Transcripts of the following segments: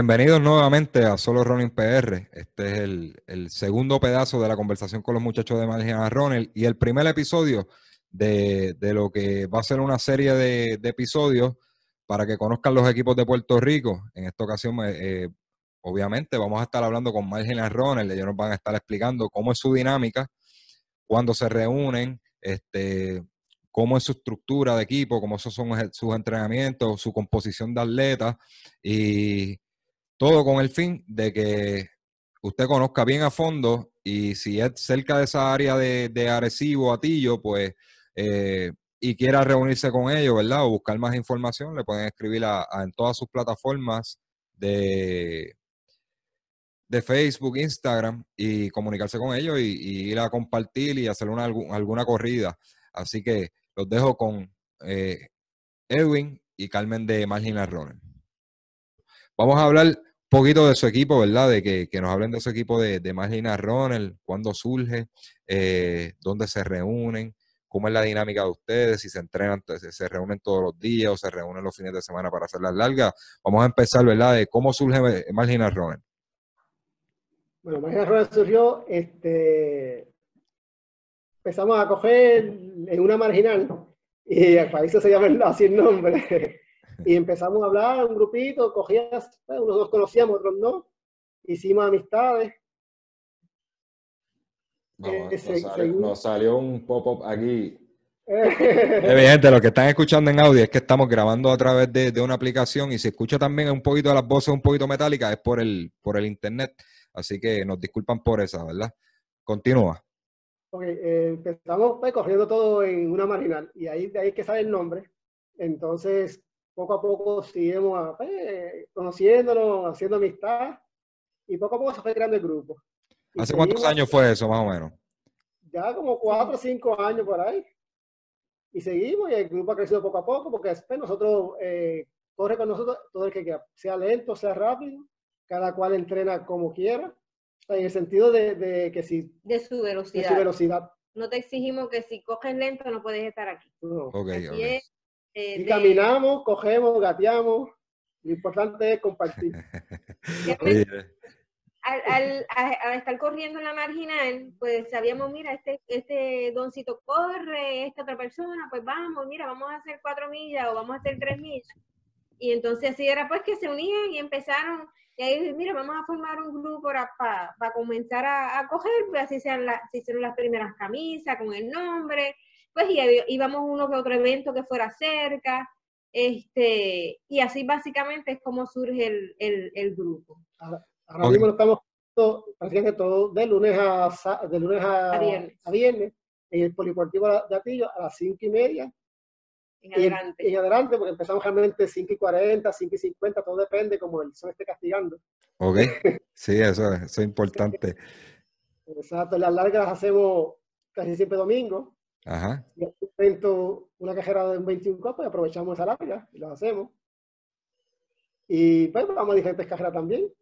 Bienvenidos nuevamente a Solo Running PR. Este es el, segundo pedazo de la conversación con los muchachos de Marginal Ronald y el primer episodio de, lo que va a ser una serie de, episodios para que conozcan los equipos de Puerto Rico. En esta ocasión, eh, obviamente, vamos a estar hablando con Marginal Ronald. Ellos nos van a estar explicando cómo es su dinámica, cuándo se reúnen, este, cómo es su estructura de equipo, cómo son sus entrenamientos, su composición de atletas y todo con el fin de que usted conozca bien a fondo y si es cerca de esa área de, de Arecibo, Atillo, pues eh, y quiera reunirse con ellos, ¿verdad? O buscar más información, le pueden escribir en todas sus plataformas de, de Facebook, Instagram y comunicarse con ellos y, ir a compartir y hacer una, alguna corrida. Así que los dejo con eh, Edwin y Carmen de Marginal Runner. Vamos a hablar poquito de su equipo, ¿verdad? De que, nos hablen de su equipo de, de Marginal Runner, cuándo surge, eh, dónde se reúnen, cómo es la dinámica de ustedes, si se entrenan, se reúnen todos los días o se reúnen los fines de semana para hacer las largas. Vamos a empezar, ¿verdad? De cómo surge Marginal Runner. Bueno, Marginal Runner surgió este, empezamos a coger en una marginal, y para eso se llama así el nombre, y empezamos a hablar, un grupito, cogías, unos nos conocíamos, otros no, hicimos amistades. Eh, nos, salió, un pop-up aquí. Evidente, lo que están escuchando en audio es que estamos grabando a través de, de, una aplicación y si escucha también un poquito de las voces un poquito metálicas es por el, por el internet. Así que nos disculpan por eso, ¿verdad? Continúa. Ok, eh, empezamos pues, corriendo todo en una marginal y ahí de ahí que sale el nombre. Entonces, poco a poco seguimos pues, conociéndonos, haciendo amistad y poco a poco se fue creando el grupo. ¿Hace cuántos años fue eso, más o menos? Ya como cuatro o cinco años por ahí. Y seguimos y el grupo ha crecido poco a poco porque después nosotros, eh, corre con nosotros todo el que quiera, sea lento, sea rápido, cada cual entrena como quiera en el sentido de, que si... De su velocidad. velocidad. No te exigimos que si coges lento no puedes estar aquí. Eh, caminamos, cogemos, gateamos. Lo importante es compartir. al, al, estar corriendo en la marginal, pues sabíamos, mira, este, este doncito corre, esta otra persona, pues vamos, mira, vamos a hacer cuatro millas o vamos a hacer tres millas. Y entonces así era pues que se unían y empezaron y ahí dije, mira, vamos a formar un grupo para, para, comenzar a, a, coger, pues así sean las, si hicieron las primeras camisas con el nombre, pues y íbamos uno que otro evento que fuera cerca, este, y así básicamente es como surge el, el, el grupo. Ahora, mismo estamos haciendo todo de lunes a, de lunes a, a, viernes. en el Poliportivo de Atillo a las cinco y media en adelante. En, adelante, porque empezamos realmente 5 y 40, 5 y 50, todo depende como el sol esté castigando. Ok, sí, eso, eso es importante. Exacto, las largas las hacemos casi siempre domingo. Ajá. Y evento, una cajera de un 21 pues aprovechamos esa larga y las hacemos. Y pues vamos a diferentes cajeras también.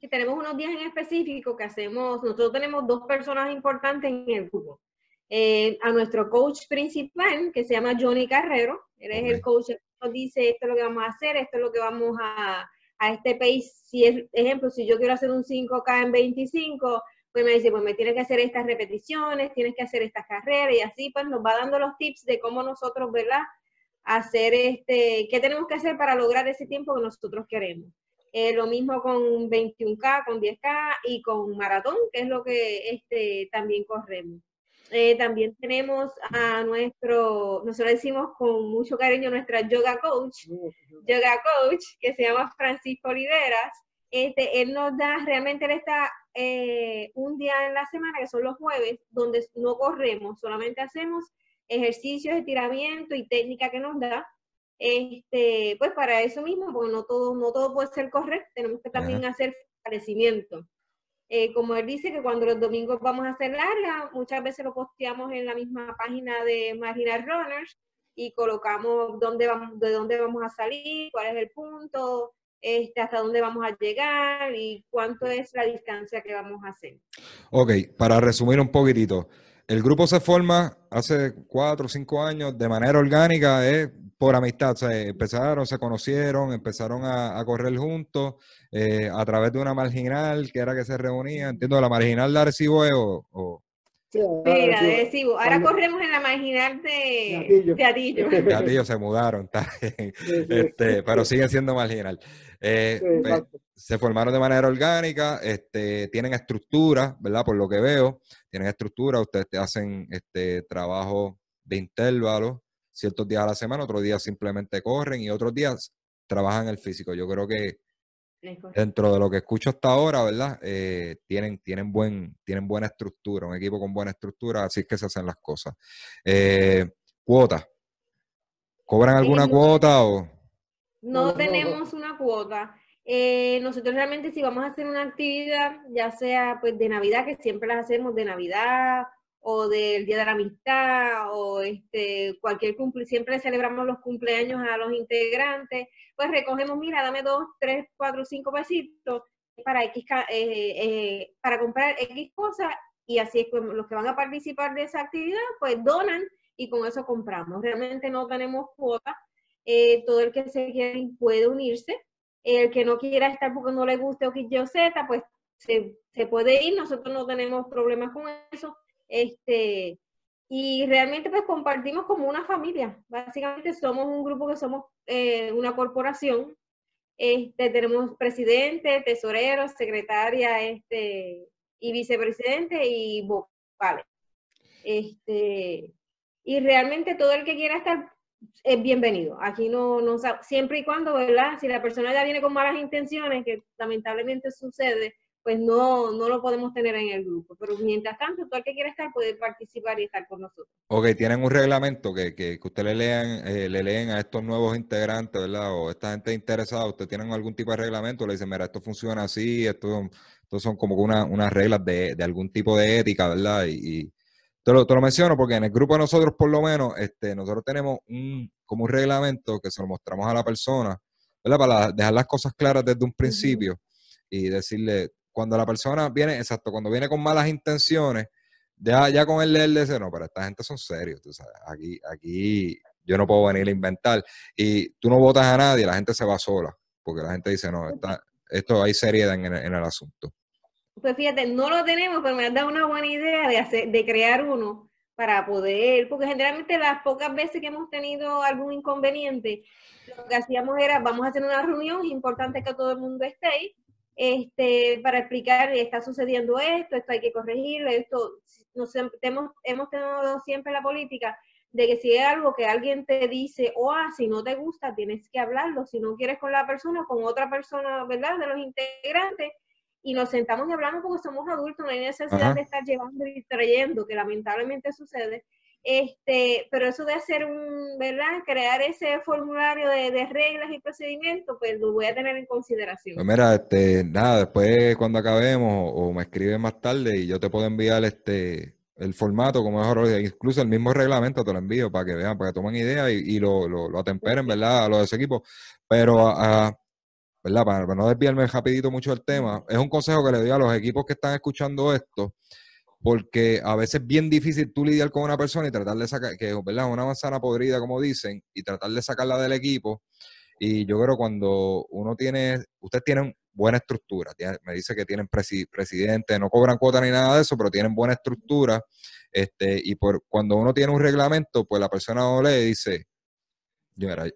Y tenemos unos días en específico que hacemos, nosotros tenemos dos personas importantes en el grupo. Eh, a nuestro coach principal, que se llama Johnny Carrero. Él es el coach que nos dice esto es lo que vamos a hacer, esto es lo que vamos a, a este pace. Si es, ejemplo, si yo quiero hacer un 5K en 25, pues me dice, pues me tienes que hacer estas repeticiones, tienes que hacer estas carreras y así pues nos va dando los tips de cómo nosotros, ¿verdad? Hacer este, qué tenemos que hacer para lograr ese tiempo que nosotros queremos. Eh, lo mismo con 21K, con 10K y con maratón, que es lo que este, también corremos. Eh, también tenemos a nuestro, nosotros decimos con mucho cariño nuestra yoga coach, yoga coach, que se llama Francisco Oliveras. Este, él nos da, realmente él está eh, un día en la semana, que son los jueves, donde no corremos, solamente hacemos ejercicios, estiramiento y técnica que nos da. Este, pues para eso mismo, porque no todo, no todo puede ser correcto, tenemos que también hacer fortalecimiento. Eh, como él dice que cuando los domingos vamos a hacer larga, muchas veces lo posteamos en la misma página de Marginal Runners y colocamos dónde vamos, de dónde vamos a salir, cuál es el punto, este, hasta dónde vamos a llegar y cuánto es la distancia que vamos a hacer. Ok, para resumir un poquitito, el grupo se forma hace cuatro o cinco años de manera orgánica, es por amistad, o sea, empezaron, se conocieron, empezaron a, correr juntos eh, a través de una marginal que era que se reunía, entiendo, la marginal de Arecibo o, o... Mira. Ahora corremos en la marginal de, de Atillo. De Atillo se mudaron, este, pero siguen siendo marginal. Eh, pues, se formaron de manera orgánica, este, tienen estructura, ¿verdad? Por lo que veo, tienen estructura, ustedes hacen este trabajo de intervalo, ciertos días a la semana, otros días simplemente corren y otros días trabajan el físico. Yo creo que dentro de lo que escucho hasta ahora, ¿verdad? Eh, tienen, tienen, buen, tienen buena estructura, un equipo con buena estructura, así es que se hacen las cosas. Eh, cuota. ¿Cobran alguna cuota o...? No, tenemos una cuota. Eh, nosotros realmente si vamos a hacer una actividad, ya sea pues de Navidad, que siempre las hacemos de Navidad o del Día de la Amistad o este, cualquier cumple, siempre celebramos los cumpleaños a los integrantes, pues recogemos, mira, dame dos, tres, cuatro, cinco pesitos para X, eh, eh, para comprar X cosas y así es que los que van a participar de esa actividad, pues donan y con eso compramos. Realmente no tenemos cuota, eh, todo el que se quiera puede unirse, el que no quiera estar porque no le guste o que yo Z, pues se, se puede ir, nosotros no tenemos problemas con eso este, y realmente pues compartimos como una familia. Básicamente somos un grupo que somos eh, una corporación. Este, tenemos presidente, tesorero, secretaria este, y vicepresidente y vocales. Este, y realmente todo el que quiera estar es bienvenido. Aquí no, no, siempre y cuando, ¿verdad? Si la persona ya viene con malas intenciones, que lamentablemente sucede, pues no, no lo podemos tener en el grupo. Pero mientras tanto, todo el que quiera estar puede participar y estar con nosotros. Ok, tienen un reglamento que, que, que usted le lean, eh, le leen a estos nuevos integrantes, ¿verdad? O esta gente interesada, ¿usted tienen algún tipo de reglamento? Le dicen, mira, esto funciona así, esto, son como una, unas reglas de, de, algún tipo de ética, ¿verdad? Y, y te, lo, te, lo, menciono porque en el grupo de nosotros, por lo menos, este, nosotros tenemos un, como un reglamento que se lo mostramos a la persona, ¿verdad? Para dejar las cosas claras desde un principio y decirle, cuando la persona viene, exacto, cuando viene con malas intenciones, ya, ya con el dice, no, pero esta gente son serios, tú sabes, aquí, aquí yo no puedo venir a inventar. Y tú no votas a nadie, la gente se va sola, porque la gente dice, no, esto hay seriedad en, el asunto. Pues fíjate, no lo tenemos, pero me has dado una buena idea de, hacer, de crear uno para poder, porque generalmente las pocas veces que hemos tenido algún inconveniente, lo que hacíamos era, vamos a hacer una reunión, es importante que todo el mundo esté ahí, este, para explicar, está sucediendo esto, esto hay que corregirlo, esto, nos, hemos, hemos tenido siempre la política de que si hay algo que alguien te dice, o ah, si no te gusta, tienes que hablarlo, si no quieres con la persona, con otra persona, ¿verdad? De los integrantes, y nos sentamos y hablamos porque somos adultos, no hay necesidad de estar llevando y trayendo, que lamentablemente sucede, este, pero eso de hacer un, ¿verdad? Crear ese formulario de, reglas y procedimientos, pues lo voy a tener en consideración. Pues mira, este, nada, después cuando acabemos o, me escribes más tarde y yo te puedo enviar este el formato, como mejor, incluso el mismo reglamento te lo envío para que vean, para que tomen idea y, lo, lo, atemperen, ¿verdad? A los de ese equipo. Pero, a, ¿verdad? Para, para, no desviarme rapidito mucho del tema, es un consejo que le doy a los equipos que están escuchando esto porque a veces es bien difícil tú lidiar con una persona y tratar de sacar, que es una manzana podrida, como dicen, y tratar de sacarla del equipo. Y yo creo cuando uno tiene, ustedes tienen buena estructura, me dice que tienen presidente, no cobran cuota ni nada de eso, pero tienen buena estructura. Este, y por cuando uno tiene un reglamento, pues la persona no lee y dice, mira,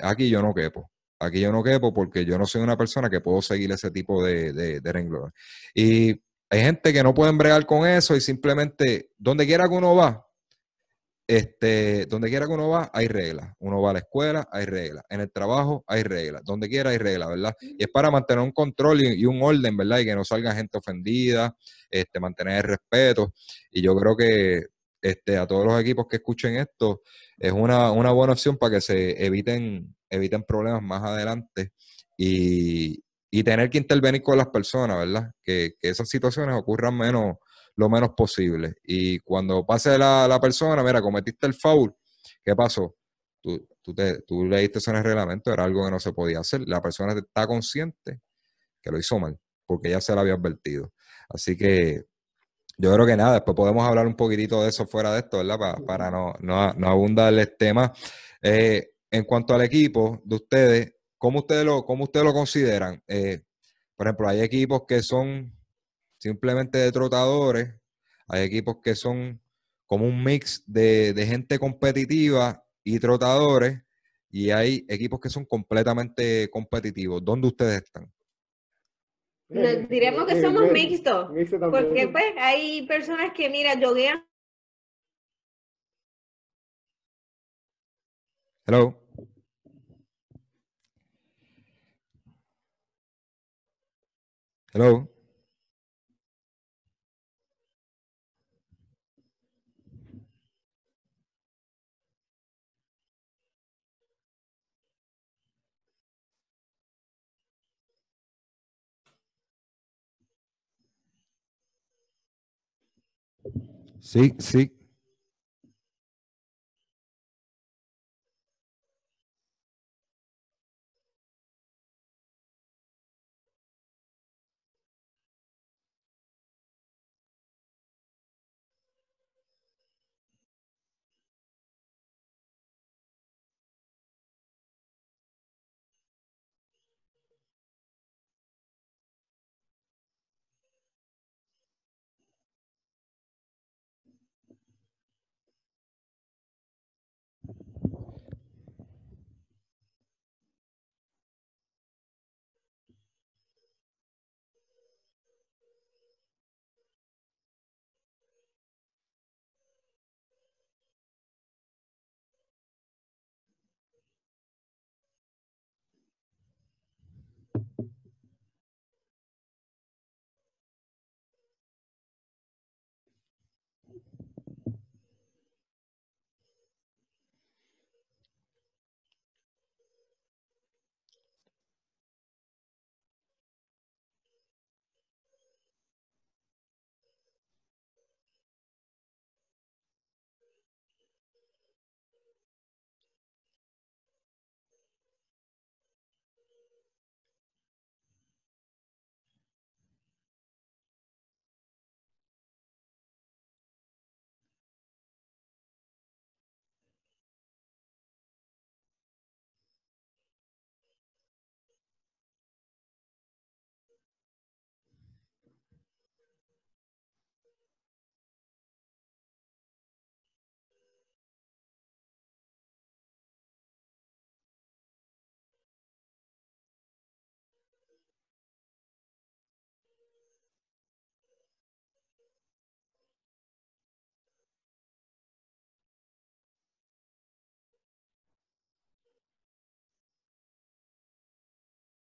aquí yo no quepo. Aquí yo no quepo porque yo no soy una persona que puedo seguir ese tipo de, de, de renglones. Y hay gente que no pueden bregar con eso y simplemente, donde quiera que uno va, este, donde quiera que uno va, hay reglas. Uno va a la escuela, hay reglas. En el trabajo, hay reglas. Donde quiera, hay reglas, ¿verdad? Y es para mantener un control y, un orden, ¿verdad? Y que no salga gente ofendida, este, mantener el respeto. Y yo creo que este, a todos los equipos que escuchen esto, es una, una buena opción para que se eviten, eviten problemas más adelante. Y, y tener que intervenir con las personas, ¿verdad? Que, esas situaciones ocurran menos, lo menos posible. Y cuando pase la, la persona, mira, cometiste el foul, ¿qué pasó? Tú, tú, te, tú leíste eso en el reglamento, era algo que no se podía hacer. La persona está consciente que lo hizo mal, porque ya se lo había advertido. Así que yo creo que nada, después podemos hablar un poquitito de eso fuera de esto, ¿verdad? Para, para no, no, no abundar el tema. Eh, en cuanto al equipo de ustedes, ¿cómo ustedes lo, cómo ustedes lo consideran? Eh, por ejemplo, hay equipos que son simplemente de trotadores, hay equipos que son como un mix de, de gente competitiva y trotadores, y hay equipos que son completamente competitivos. ¿Dónde ustedes están? Nos diremos que somos mixtos, porque pues hay personas que, mira, yoguean. Hello. Hello. Sí, sí.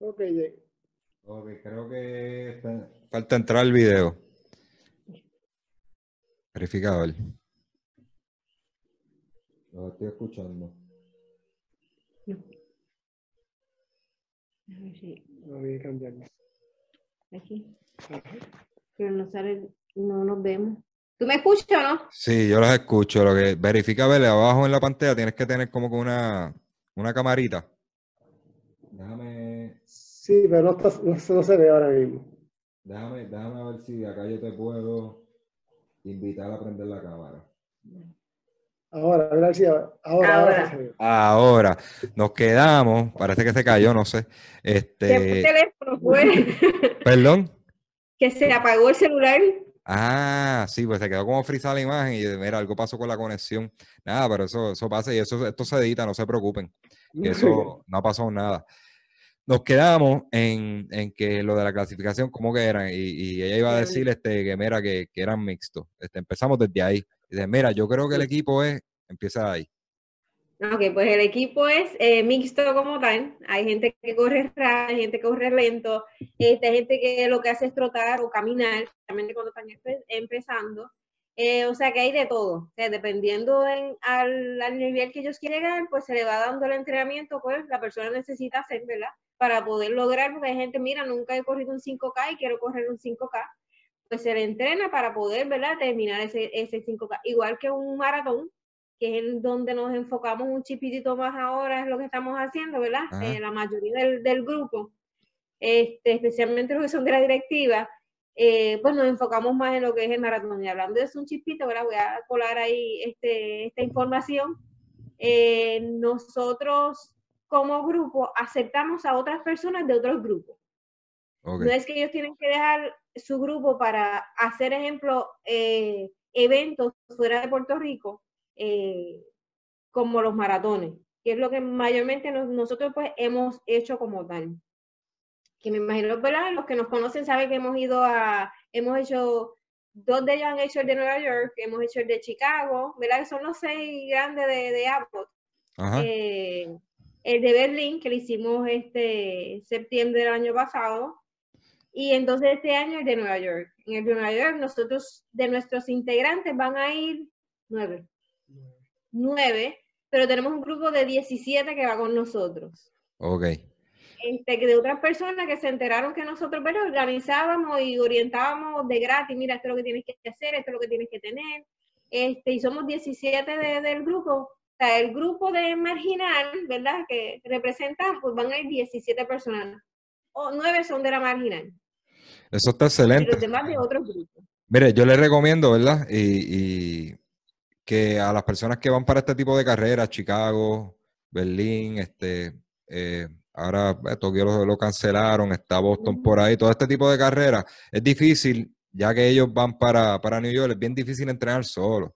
Ok, Ok, creo que falta entrar el video. Verificador. Lo estoy escuchando. A ver si voy a cambiarlo. aquí. Pero no sale, no nos vemos. ¿Tú me escuchas o no? Sí, yo los escucho. Lo que verifica verle abajo en la pantalla tienes que tener como que una, una camarita. Déjame. Sí, pero no, está, no, no se ve ahora mismo. Déjame, déjame ver si acá yo te puedo invitar a prender la cámara. Ahora, a ver si ahora, ahora, ahora. sí se ve. Ahora, nos quedamos, parece que se cayó, no sé. ¿Qué Este, teléfono fue? perdón. que se apagó el celular. Ah, sí, pues se quedó como frisada la imagen y mira, algo pasó con la conexión. Nada, pero eso, eso pasa y eso, esto se edita, no se preocupen. eso no ha pasado nada. Nos quedamos en, en que lo de la clasificación, como que eran, y, y ella iba a decir este, que, mira, que, que eran mixtos. Este, empezamos desde ahí. Dice, mira, yo creo que el equipo es, empieza ahí. Ok, pues el equipo es eh, mixto como tal. Hay gente que corre rápido, hay gente que corre lento, este, hay gente que lo que hace es trotar o caminar, especialmente cuando están empe- empezando. Eh, o sea que hay de todo. O sea, dependiendo en- al, al nivel que ellos quieren llegar, pues se le va dando el entrenamiento, pues la persona necesita hacer, ¿verdad? Para poder lograr, porque hay gente, mira, nunca he corrido un 5K y quiero correr un 5K. Pues se le entrena para poder, ¿verdad? Terminar ese, ese 5K. Igual que un maratón, que es en donde nos enfocamos un chipitito más ahora, es lo que estamos haciendo, ¿verdad? Eh, la mayoría del, del grupo, este, especialmente los que son de la directiva, eh, pues nos enfocamos más en lo que es el maratón. Y hablando de eso un chispito, ¿verdad? Voy a colar ahí este, esta información. eh, nosotros como grupo aceptamos a otras personas de otros grupos. No es que ellos tienen que dejar su grupo para hacer, ejemplo, eh, eventos fuera de Puerto Rico, eh, como los maratones, que es lo que mayormente nosotros pues hemos hecho como tal. Que me imagino, ¿verdad? Los que nos conocen saben que hemos ido a, hemos hecho, dos de ellos han hecho el de Nueva York, hemos hecho el de Chicago, ¿verdad? Que son los seis grandes de, de Apple. Eh, el de Berlín, que lo hicimos este septiembre del año pasado, y entonces este año el de Nueva York. En el de Nueva York, nosotros, de nuestros integrantes, van a ir nueve. Nueve, pero tenemos un grupo de 17 que va con nosotros. Ok. Este, de otras personas que se enteraron que nosotros pero organizábamos y orientábamos de gratis, mira, esto es lo que tienes que hacer, esto es lo que tienes que tener. Este, y somos 17 del grupo. O sea, el grupo de marginal, ¿verdad? Que representan, pues van a ir 17 personas nueve son de la marginal. Eso está excelente. Y los demás de otros grupos. Mire, yo les recomiendo, ¿verdad? Y, que a las personas que van para este tipo de carreras, Chicago, Berlín, este, eh, ahora eh, Tokio lo, cancelaron, está Boston por ahí, todo este tipo de carreras, es difícil, ya que ellos van para, para New York, es bien difícil entrenar solo.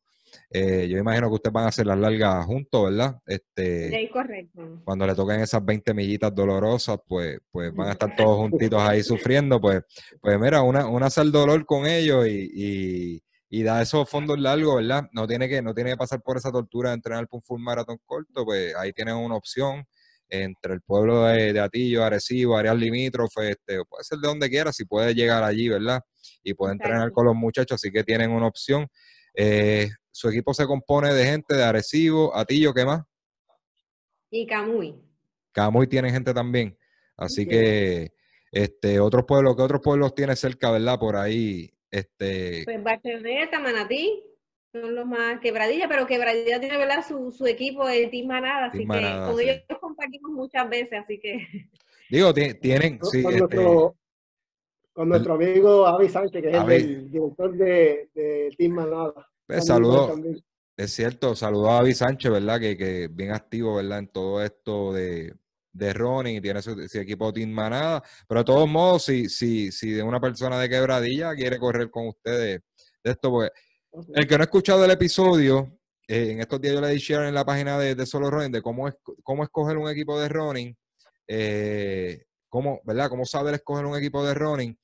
Eh, yo imagino que ustedes van a hacer las largas juntos, ¿verdad? Este, sí, correcto. Cuando le toquen esas 20 millitas dolorosas, pues, pues van a estar todos juntitos ahí sufriendo. Pues, pues mira, una, una el dolor con ellos y, y, da esos fondos largos, ¿verdad? No tiene que, no tiene que pasar por esa tortura de entrenar por un full maratón corto, pues ahí tienen una opción entre el pueblo de, Atillo, Arecibo, áreas limítrofes, este, puede ser de donde quiera, si puede llegar allí, ¿verdad? Y puede entrenar con los muchachos, así que tienen una opción. Eh, su equipo se compone de gente de Arecibo, Atillo, ¿qué más? Y Camuy. Camuy tiene gente también. Así que, este, otros pueblos, ¿qué otros pueblos tiene cerca, verdad? Por ahí, este. Pues Barceloneta, Manatí, son los más quebradillas, pero quebradilla tiene, ¿verdad? Su, su equipo de Team Manada, así que con ellos compartimos muchas veces, así que. Digo, tienen, sí, con, este, nuestro, con nuestro amigo Avi Sánchez, que es el, director de, de Team Manada. Pues, saludos. Es cierto, saludos a David Sánchez, ¿verdad? Que, que bien activo, ¿verdad? En todo esto de, de running y tiene su, equipo Team Manada. Pero de todos modos, si, si, si de una persona de quebradilla quiere correr con ustedes de esto, pues el que no ha escuchado el episodio, eh, en estos días yo le di share en la página de, de, Solo Running de cómo, es, cómo escoger un equipo de running, eh, cómo, ¿verdad? Cómo saber escoger un equipo de running.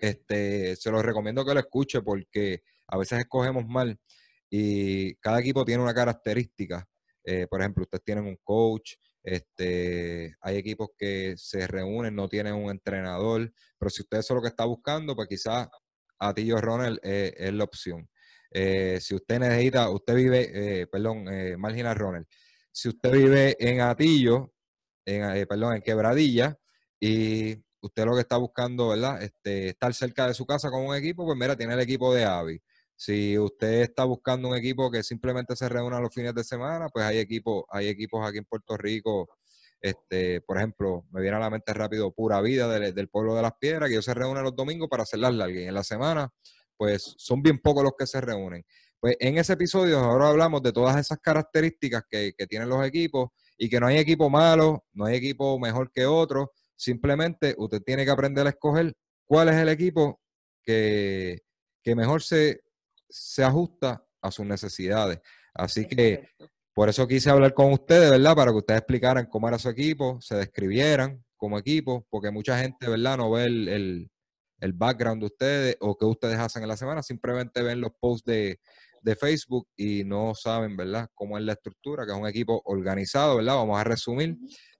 Este, se los recomiendo que lo escuche porque a veces escogemos mal y cada equipo tiene una característica. Eh, por ejemplo, ustedes tienen un coach, este, hay equipos que se reúnen, no tienen un entrenador, pero si usted es lo que está buscando, pues quizás Atillo Ronald eh, es la opción. Eh, si usted necesita, usted vive, perdón, Marginal Ronald, si usted vive en Atillo, en, perdón, en Quebradilla, y usted lo que está buscando, ¿verdad? Este, estar cerca de su casa con un equipo, pues mira, tiene el equipo de Avi. Si usted está buscando un equipo que simplemente se reúna los fines de semana, pues hay equipos, hay equipos aquí en Puerto Rico, este, por ejemplo, me viene a la mente rápido Pura Vida del, pueblo de las Piedras, que ellos se reúnen los domingos para hacer las largas. En la semana, pues son bien pocos los que se reúnen. Pues en ese episodio ahora hablamos de todas esas características que, que tienen los equipos y que no hay equipo malo, no hay equipo mejor que otro. Simplemente usted tiene que aprender a escoger cuál es el equipo que, que mejor se, se ajusta a sus necesidades. Así que por eso quise hablar con ustedes, ¿verdad? Para que ustedes explicaran cómo era su equipo, se describieran como equipo, porque mucha gente, ¿verdad? No ve el, el, background de ustedes o qué ustedes hacen en la semana, simplemente ven los posts de, de Facebook y no saben, ¿verdad? Cómo es la estructura, que es un equipo organizado, ¿verdad? Vamos a resumir.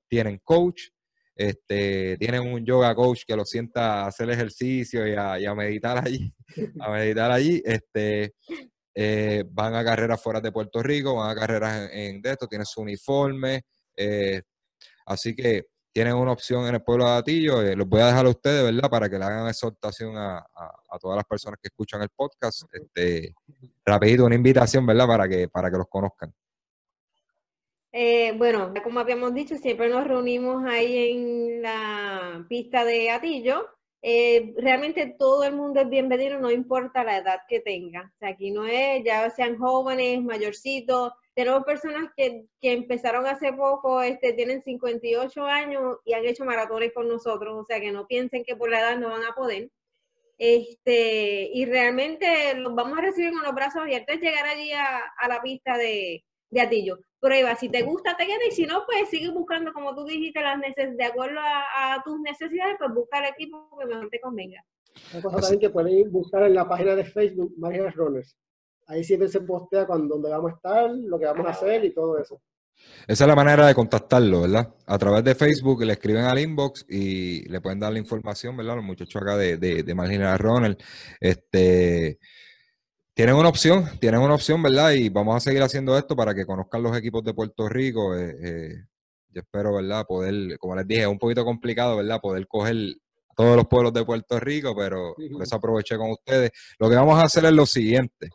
Tienen coach, este, tienen un yoga coach que lo sienta a hacer ejercicio y a, meditar allí, a meditar allí, este, eh, van a carreras fuera de Puerto Rico, van a carreras en, de esto, tienen su uniforme, eh, así que tienen una opción en el pueblo de Atillo, eh, los voy a dejar a ustedes, ¿verdad? Para que le hagan exhortación a, a, todas las personas que escuchan el podcast, este, rapidito una invitación, ¿verdad? Para que, para que los conozcan. Eh, bueno, como habíamos dicho, siempre nos reunimos ahí en la pista de Atillo. Eh, realmente todo el mundo es bienvenido, no importa la edad que tenga. O sea, aquí no es, ya sean jóvenes, mayorcitos, tenemos personas que, que, empezaron hace poco, este, tienen 58 años y han hecho maratones con nosotros, o sea que no piensen que por la edad no van a poder. Este, y realmente los vamos a recibir con los brazos abiertos, llegar allí a, a la pista de, de Atillo. Prueba, si te gusta, te queda, y si no, pues sigue buscando, como tú dijiste, las neces de acuerdo a, a, tus necesidades, pues busca el equipo que mejor te convenga. Una cosa también que pueden buscar en la página de Facebook, María Runners. Ahí siempre se postea cuando dónde vamos a estar, lo que vamos a hacer y todo eso. Esa es la manera de contactarlo, ¿verdad? A través de Facebook le escriben al inbox y le pueden dar la información, ¿verdad? Los muchachos acá de, de, de Marginal Ronald. Este, tienen una opción, tienen una opción, ¿verdad? Y vamos a seguir haciendo esto para que conozcan los equipos de Puerto Rico. Eh, eh, yo espero, ¿verdad? Poder, como les dije, es un poquito complicado, ¿verdad? Poder coger todos los pueblos de Puerto Rico, pero eso aproveché con ustedes. Lo que vamos a hacer es lo siguiente.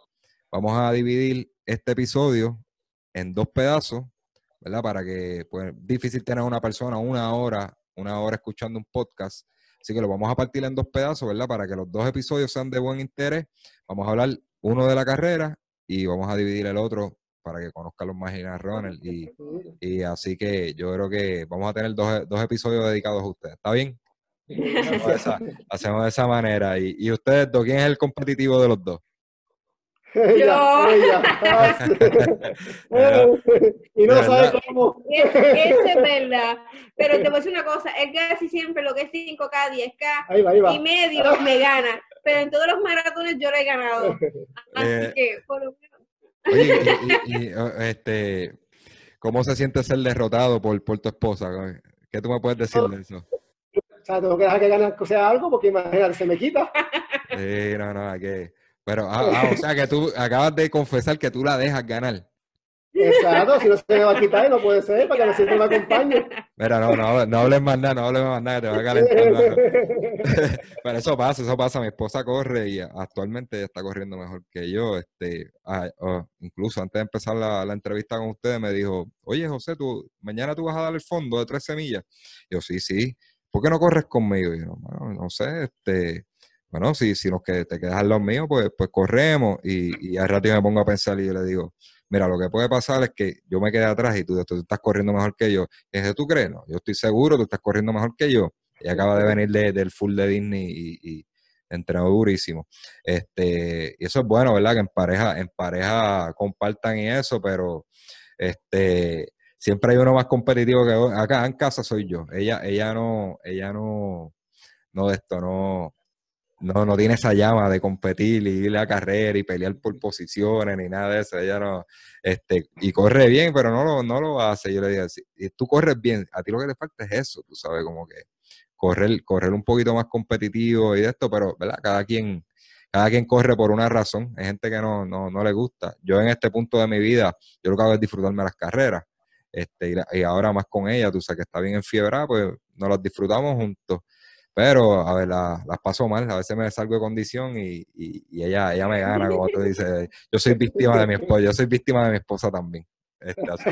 Vamos a dividir este episodio en dos pedazos, ¿verdad? Para que, pues, difícil tener una persona una hora, una hora escuchando un podcast. Así que lo vamos a partir en dos pedazos, ¿verdad? Para que los dos episodios sean de buen interés. Vamos a hablar uno de la carrera y vamos a dividir el otro para que conozcan los Maginas Runner. Y, y, así que yo creo que vamos a tener dos, dos episodios dedicados a ustedes. ¿Está bien? Hacemos de esa, hacemos de esa manera. Y, y ustedes, ¿quién es el competitivo de los dos? Yo. y no sabe cómo. Eso es verdad. Pero te voy a decir una cosa, él casi siempre lo que es 5K, 10K ahí va, ahí va. y medio me gana. Pero en todos los maratones yo lo he ganado. Así Eh, que, por lo menos. Oye, y, y- y, oh, este, ¿cómo se siente ser derrotado por, por tu esposa? ¿Qué tú me puedes decir de eso? O sea, tengo que dejar que ganar que sea algo porque imagínate, se me quita. Sí, no, no, hay que... Pero, ah, ah, o sea, que tú acabas de confesar que tú la dejas ganar. Exacto, si no se me va a quitar, no puede ser, para que no siempre me acompañe. Mira, no, no, no hables más nada, no hables más nada, que te va a calentar. Pero eso pasa, eso pasa. Mi esposa corre y actualmente está corriendo mejor que yo. Este, ah, oh, incluso antes de empezar la, la entrevista con ustedes me dijo, oye José, tú mañana tú vas a dar el fondo de tres semillas. yo, sí, sí. ¿Por qué no corres conmigo? Y yo, bueno, no sé, este, bueno, si, si nos que te quedas al lado mío, pues, pues corremos. Y, y al rato yo me pongo a pensar y yo le digo, mira, lo que puede pasar es que yo me quedé atrás y tú, tú estás corriendo mejor que yo. Y dice, ¿tú crees? No, yo estoy seguro, tú estás corriendo mejor que yo. Y acaba de venir de- del full de Disney y, y entrenó durísimo. Este, y eso es bueno, ¿verdad? Que en pareja, en pareja compartan y eso, pero este, siempre hay uno más competitivo que acá en casa soy yo. Ella, ella no, ella no, no de esto, no, no, no tiene esa llama de competir y ir a carrera y pelear por posiciones ni nada de eso. Ella no, este, y corre bien, pero no lo, no lo hace. Yo le digo, si tú corres bien, a ti lo que te falta es eso, tú sabes, como que correr, correr un poquito más competitivo y de esto, pero, ¿verdad? Cada quien, cada quien corre por una razón. Hay gente que no, no, no le gusta. Yo en este punto de mi vida, yo lo que hago es disfrutarme las carreras. Este, y, la- y ahora más con ella, tú sabes que está bien enfiebrada, pues nos las disfrutamos juntos. Pero, a ver, la- las paso mal, a veces me salgo de condición y, y- y ella, ella me gana, como tú dices. Yo soy víctima de mi esposa, yo soy víctima de mi esposa también. Este, así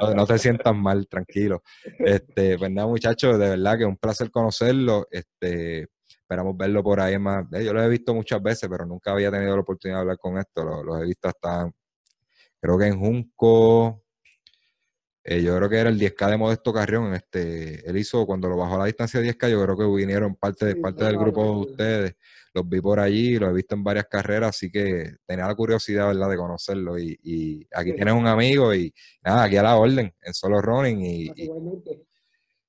no, no te sientas mal, tranquilo. Este, pues nada, muchachos, de verdad que es un placer conocerlo. Este, esperamos verlo por ahí más. eh, Yo lo he visto muchas veces, pero nunca había tenido la oportunidad de hablar con esto. Lo- Los, he visto hasta, creo que en Junco. Eh, yo creo que era el 10K de Modesto Carrión. Este, él hizo, cuando lo bajó a la distancia de 10K, yo creo que vinieron parte, de Sí, parte del grupo de ustedes. Los vi por allí, los he visto en varias carreras, así que tenía la curiosidad, ¿verdad?, de conocerlo. Y, y aquí Sí. tienes un amigo y nada, aquí a la orden, en solo running. Y, y Igualmente.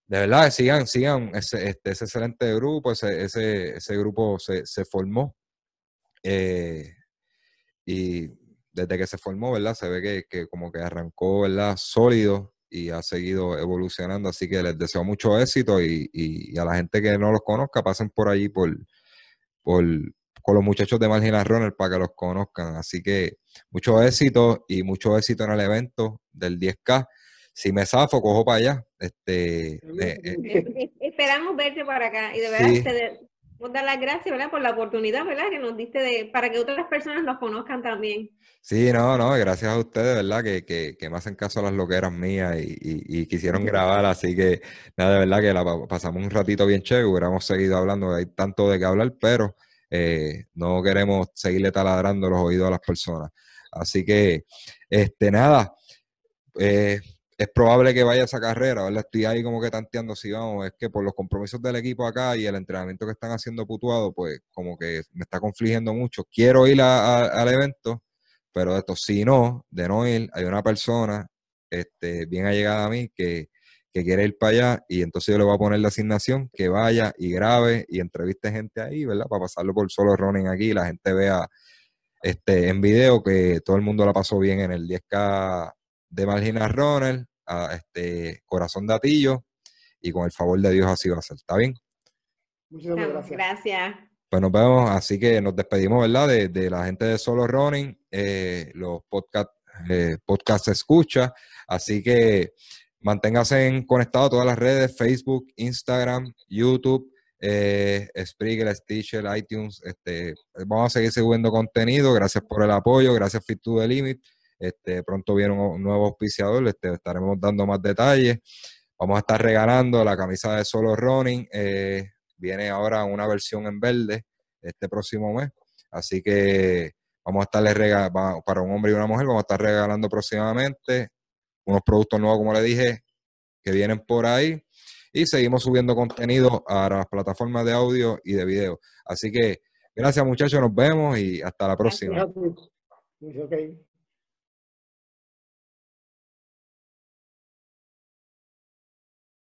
de verdad, sigan, sigan ese, este, ese excelente grupo, ese, ese, ese grupo se, se formó. eh, y desde que se formó, ¿verdad? Se ve que, que como que arrancó, ¿verdad? Sólido y ha seguido evolucionando. Así que les deseo mucho éxito y, y- y a la gente que no los conozca, pasen por allí por, por, con los muchachos de Marginal Runner para que los conozcan. Así que mucho éxito y mucho éxito en el evento del 10K. Si me zafo, cojo para allá. Este, me- eh, Eh, Esperamos verte para acá y de verdad Sí. te dar las gracias, ¿verdad? Por la oportunidad, ¿verdad? Que nos diste de, para que otras personas nos conozcan también. Sí, no, no, gracias a ustedes, ¿verdad? Que, que, que me hacen caso a las loqueras mías y, y, y quisieron grabar, así que nada, de verdad que la pa- pasamos un ratito bien chévere, hubiéramos seguido hablando, hay tanto de qué hablar, pero eh, no queremos seguirle taladrando los oídos a las personas. Así que, este, nada, eh, es probable que vaya a esa carrera, ¿verdad? Estoy ahí como que tanteando si vamos, es que por los compromisos del equipo acá y el entrenamiento que están haciendo putuado, pues como que me está confligiendo mucho. Quiero ir al evento, pero esto, si no, de no ir, hay una persona este, bien allegada a mí que, quiere ir para allá y entonces yo le voy a poner la asignación que vaya y grabe y entreviste gente ahí, ¿verdad? Para pasarlo por solo running aquí y la gente vea este, en video que todo el mundo la pasó bien en el 10K de Margina Ronald, a este Corazón de Atillo, y con el favor de Dios así va a ser. ¿Está bien? Muchísimas gracias. Gracias. Pues nos vemos, así que nos despedimos, ¿verdad? De, la gente de Solo Running, eh, los podcast, eh, podcast escucha, así que manténgase conectado a todas las redes, Facebook, Instagram, YouTube, eh, Spreaker, Stitcher, iTunes. Este, vamos a seguir subiendo contenido. Gracias por el apoyo, gracias Fit to the Limit. Este, pronto viene un, nuevo auspiciador, este, estaremos dando más detalles. Vamos a estar regalando la camisa de Solo Running. Eh, viene ahora una versión en verde este próximo mes. Así que vamos a estarle regalando, para un hombre y una mujer, vamos a estar regalando próximamente unos productos nuevos, como le dije, que vienen por ahí. Y seguimos subiendo contenido a las plataformas de audio y de video. Así que gracias muchachos, nos vemos y hasta la próxima.